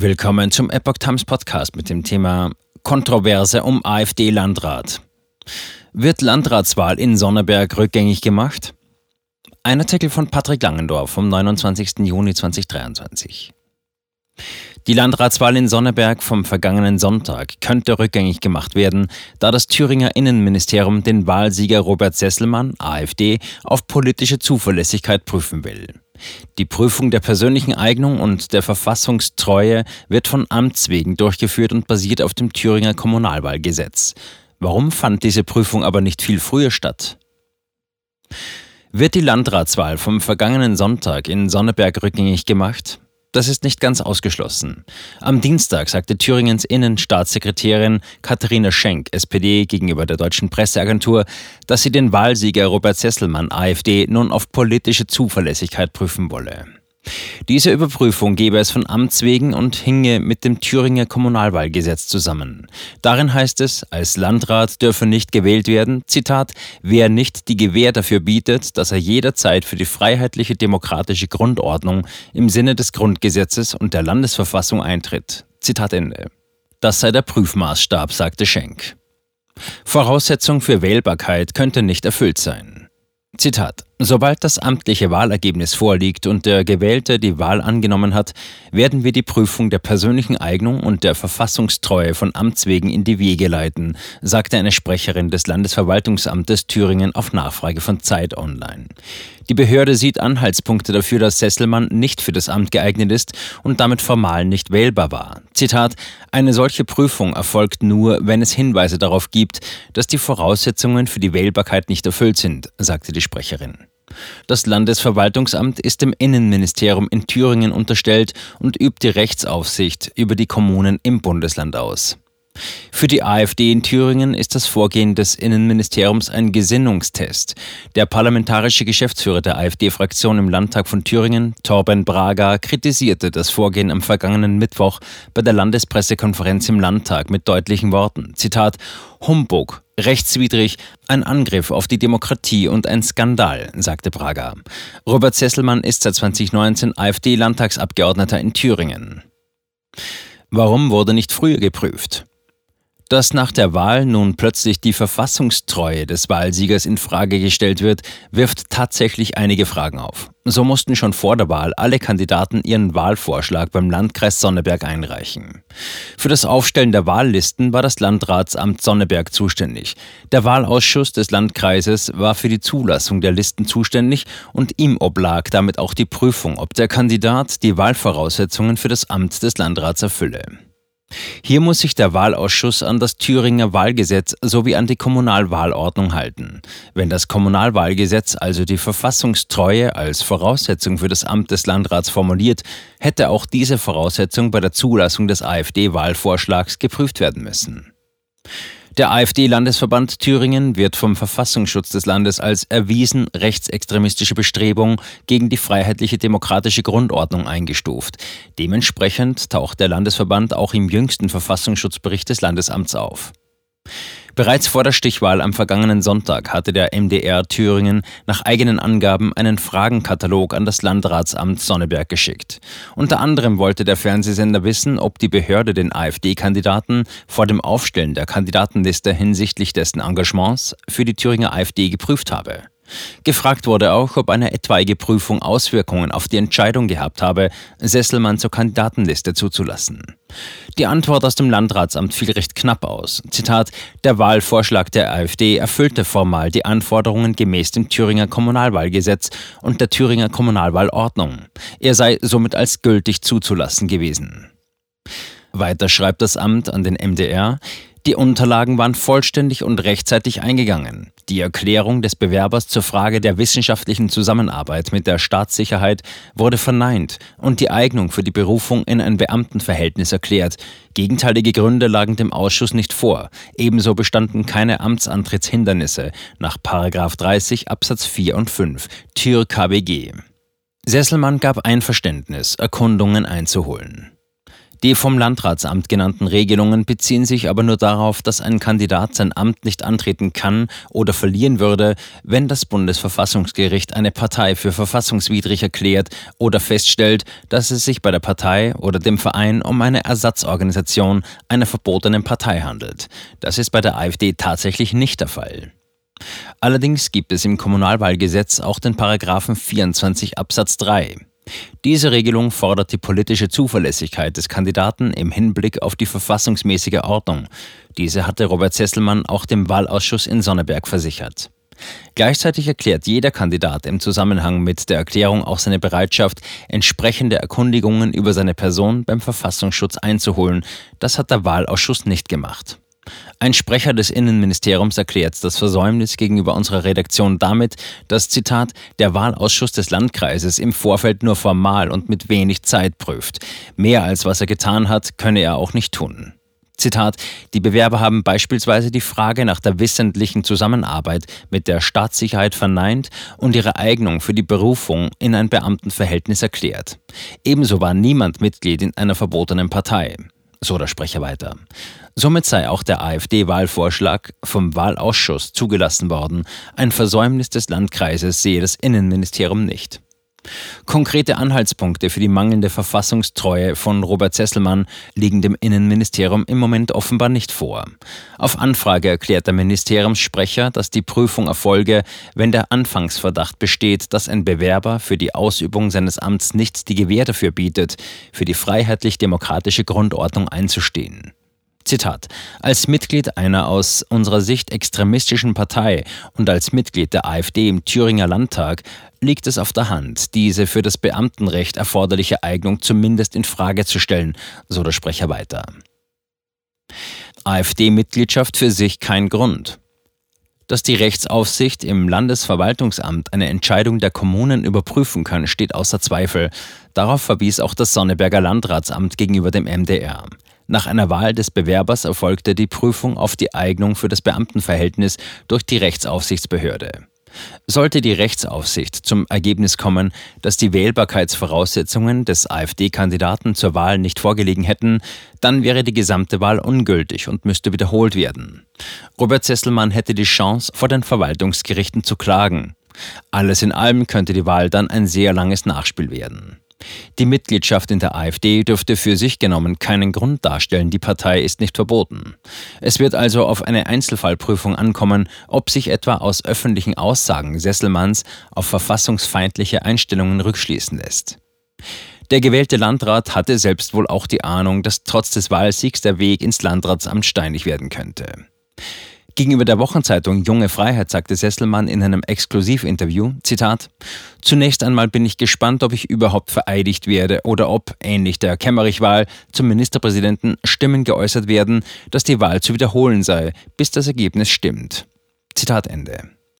Willkommen zum Epoch Times Podcast mit dem Thema Kontroverse um AfD-Landrat. Wird Landratswahl in Sonneberg rückgängig gemacht? Ein Artikel von Patrick Langendorf vom 29. Juni 2023. Die Landratswahl in Sonneberg vom vergangenen Sonntag könnte rückgängig gemacht werden, da das Thüringer Innenministerium den Wahlsieger Robert Sesselmann, AfD, auf politische Zuverlässigkeit prüfen will. Die Prüfung der persönlichen Eignung und der Verfassungstreue wird von Amts wegen durchgeführt und basiert auf dem Thüringer Kommunalwahlgesetz. Warum fand diese Prüfung aber nicht viel früher statt? Wird die Landratswahl vom vergangenen Sonntag in Sonneberg rückgängig gemacht? Das ist nicht ganz ausgeschlossen. Am Dienstag sagte Thüringens Innenstaatssekretärin Katharina Schenk, SPD, gegenüber der deutschen Presseagentur, dass sie den Wahlsieger Robert Sesselmann, AfD, nun auf politische Zuverlässigkeit prüfen wolle. Diese Überprüfung gebe es von Amts wegen und hinge mit dem Thüringer Kommunalwahlgesetz zusammen. Darin heißt es, als Landrat dürfe nicht gewählt werden, Zitat, wer nicht die Gewähr dafür bietet, dass er jederzeit für die freiheitliche demokratische Grundordnung im Sinne des Grundgesetzes und der Landesverfassung eintritt. Zitat Ende. Das sei der Prüfmaßstab, sagte Schenk. Voraussetzung für Wählbarkeit könnte nicht erfüllt sein. Zitat Sobald das amtliche Wahlergebnis vorliegt und der Gewählte die Wahl angenommen hat, werden wir die Prüfung der persönlichen Eignung und der Verfassungstreue von Amts wegen in die Wege leiten, sagte eine Sprecherin des Landesverwaltungsamtes Thüringen auf Nachfrage von Zeit Online. Die Behörde sieht Anhaltspunkte dafür, dass Sesselmann nicht für das Amt geeignet ist und damit formal nicht wählbar war. Zitat: Eine solche Prüfung erfolgt nur, wenn es Hinweise darauf gibt, dass die Voraussetzungen für die Wählbarkeit nicht erfüllt sind, sagte die Sprecherin. Das Landesverwaltungsamt ist dem Innenministerium in Thüringen unterstellt und übt die Rechtsaufsicht über die Kommunen im Bundesland aus. Für die AfD in Thüringen ist das Vorgehen des Innenministeriums ein Gesinnungstest. Der parlamentarische Geschäftsführer der AfD-Fraktion im Landtag von Thüringen, Torben Braga, kritisierte das Vorgehen am vergangenen Mittwoch bei der Landespressekonferenz im Landtag mit deutlichen Worten. Zitat: Humbug, rechtswidrig, ein Angriff auf die Demokratie und ein Skandal, sagte Braga. Robert Sesselmann ist seit 2019 AfD-Landtagsabgeordneter in Thüringen. Warum wurde nicht früher geprüft? Dass nach der Wahl nun plötzlich die Verfassungstreue des Wahlsiegers in Frage gestellt wird, wirft tatsächlich einige Fragen auf. So mussten schon vor der Wahl alle Kandidaten ihren Wahlvorschlag beim Landkreis Sonneberg einreichen. Für das Aufstellen der Wahllisten war das Landratsamt Sonneberg zuständig. Der Wahlausschuss des Landkreises war für die Zulassung der Listen zuständig und ihm oblag damit auch die Prüfung, ob der Kandidat die Wahlvoraussetzungen für das Amt des Landrats erfülle. Hier muss sich der Wahlausschuss an das Thüringer Wahlgesetz sowie an die Kommunalwahlordnung halten. Wenn das Kommunalwahlgesetz also die Verfassungstreue als Voraussetzung für das Amt des Landrats formuliert, hätte auch diese Voraussetzung bei der Zulassung des AfD-Wahlvorschlags geprüft werden müssen. Der AfD-Landesverband Thüringen wird vom Verfassungsschutz des Landes als erwiesen rechtsextremistische Bestrebung gegen die freiheitliche demokratische Grundordnung eingestuft. Dementsprechend taucht der Landesverband auch im jüngsten Verfassungsschutzbericht des Landesamts auf. Bereits vor der Stichwahl am vergangenen Sonntag hatte der MDR Thüringen nach eigenen Angaben einen Fragenkatalog an das Landratsamt Sonneberg geschickt. Unter anderem wollte der Fernsehsender wissen, ob die Behörde den AfD-Kandidaten vor dem Aufstellen der Kandidatenliste hinsichtlich dessen Engagements für die Thüringer AfD geprüft habe. Gefragt wurde auch, ob eine etwaige Prüfung Auswirkungen auf die Entscheidung gehabt habe, Sesselmann zur Kandidatenliste zuzulassen. Die Antwort aus dem Landratsamt fiel recht knapp aus. Zitat: Der Wahlvorschlag der AfD erfüllte formal die Anforderungen gemäß dem Thüringer Kommunalwahlgesetz und der Thüringer Kommunalwahlordnung. Er sei somit als gültig zuzulassen gewesen. Weiter schreibt das Amt an den MDR, die Unterlagen waren vollständig und rechtzeitig eingegangen. Die Erklärung des Bewerbers zur Frage der wissenschaftlichen Zusammenarbeit mit der Staatssicherheit wurde verneint und die Eignung für die Berufung in ein Beamtenverhältnis erklärt. Gegenteilige Gründe lagen dem Ausschuss nicht vor. Ebenso bestanden keine Amtsantrittshindernisse nach 30 Absatz 4 und 5 Tür KBG. Sesselmann gab Einverständnis, Erkundungen einzuholen. Die vom Landratsamt genannten Regelungen beziehen sich aber nur darauf, dass ein Kandidat sein Amt nicht antreten kann oder verlieren würde, wenn das Bundesverfassungsgericht eine Partei für verfassungswidrig erklärt oder feststellt, dass es sich bei der Partei oder dem Verein um eine Ersatzorganisation einer verbotenen Partei handelt. Das ist bei der AfD tatsächlich nicht der Fall. Allerdings gibt es im Kommunalwahlgesetz auch den Paragraphen 24 Absatz 3. Diese Regelung fordert die politische Zuverlässigkeit des Kandidaten im Hinblick auf die verfassungsmäßige Ordnung. Diese hatte Robert Sesselmann auch dem Wahlausschuss in Sonneberg versichert. Gleichzeitig erklärt jeder Kandidat im Zusammenhang mit der Erklärung auch seine Bereitschaft, entsprechende Erkundigungen über seine Person beim Verfassungsschutz einzuholen. Das hat der Wahlausschuss nicht gemacht. Ein Sprecher des Innenministeriums erklärt das Versäumnis gegenüber unserer Redaktion damit, dass, Zitat, der Wahlausschuss des Landkreises im Vorfeld nur formal und mit wenig Zeit prüft. Mehr als was er getan hat, könne er auch nicht tun. Zitat, die Bewerber haben beispielsweise die Frage nach der wissentlichen Zusammenarbeit mit der Staatssicherheit verneint und ihre Eignung für die Berufung in ein Beamtenverhältnis erklärt. Ebenso war niemand Mitglied in einer verbotenen Partei so der Sprecher weiter. Somit sei auch der AfD-Wahlvorschlag vom Wahlausschuss zugelassen worden. Ein Versäumnis des Landkreises sehe das Innenministerium nicht. Konkrete Anhaltspunkte für die mangelnde Verfassungstreue von Robert Sesselmann liegen dem Innenministerium im Moment offenbar nicht vor. Auf Anfrage erklärt der Ministeriumssprecher, dass die Prüfung erfolge, wenn der Anfangsverdacht besteht, dass ein Bewerber für die Ausübung seines Amts nicht die Gewähr dafür bietet, für die freiheitlich-demokratische Grundordnung einzustehen. Zitat. Als Mitglied einer aus unserer Sicht extremistischen Partei und als Mitglied der AfD im Thüringer Landtag liegt es auf der Hand, diese für das Beamtenrecht erforderliche Eignung zumindest in Frage zu stellen, so der Sprecher weiter. AfD-Mitgliedschaft für sich kein Grund. Dass die Rechtsaufsicht im Landesverwaltungsamt eine Entscheidung der Kommunen überprüfen kann, steht außer Zweifel. Darauf verwies auch das Sonneberger Landratsamt gegenüber dem MDR. Nach einer Wahl des Bewerbers erfolgte die Prüfung auf die Eignung für das Beamtenverhältnis durch die Rechtsaufsichtsbehörde. Sollte die Rechtsaufsicht zum Ergebnis kommen, dass die Wählbarkeitsvoraussetzungen des AfD-Kandidaten zur Wahl nicht vorgelegen hätten, dann wäre die gesamte Wahl ungültig und müsste wiederholt werden. Robert Sesselmann hätte die Chance, vor den Verwaltungsgerichten zu klagen. Alles in allem könnte die Wahl dann ein sehr langes Nachspiel werden. Die Mitgliedschaft in der AfD dürfte für sich genommen keinen Grund darstellen, die Partei ist nicht verboten. Es wird also auf eine Einzelfallprüfung ankommen, ob sich etwa aus öffentlichen Aussagen Sesselmanns auf verfassungsfeindliche Einstellungen rückschließen lässt. Der gewählte Landrat hatte selbst wohl auch die Ahnung, dass trotz des Wahlsiegs der Weg ins Landratsamt steinig werden könnte. Gegenüber der Wochenzeitung Junge Freiheit sagte Sesselmann in einem Exklusivinterview, Zitat, Zunächst einmal bin ich gespannt, ob ich überhaupt vereidigt werde oder ob, ähnlich der Kemmerich-Wahl zum Ministerpräsidenten, Stimmen geäußert werden, dass die Wahl zu wiederholen sei, bis das Ergebnis stimmt. Zitat Ende.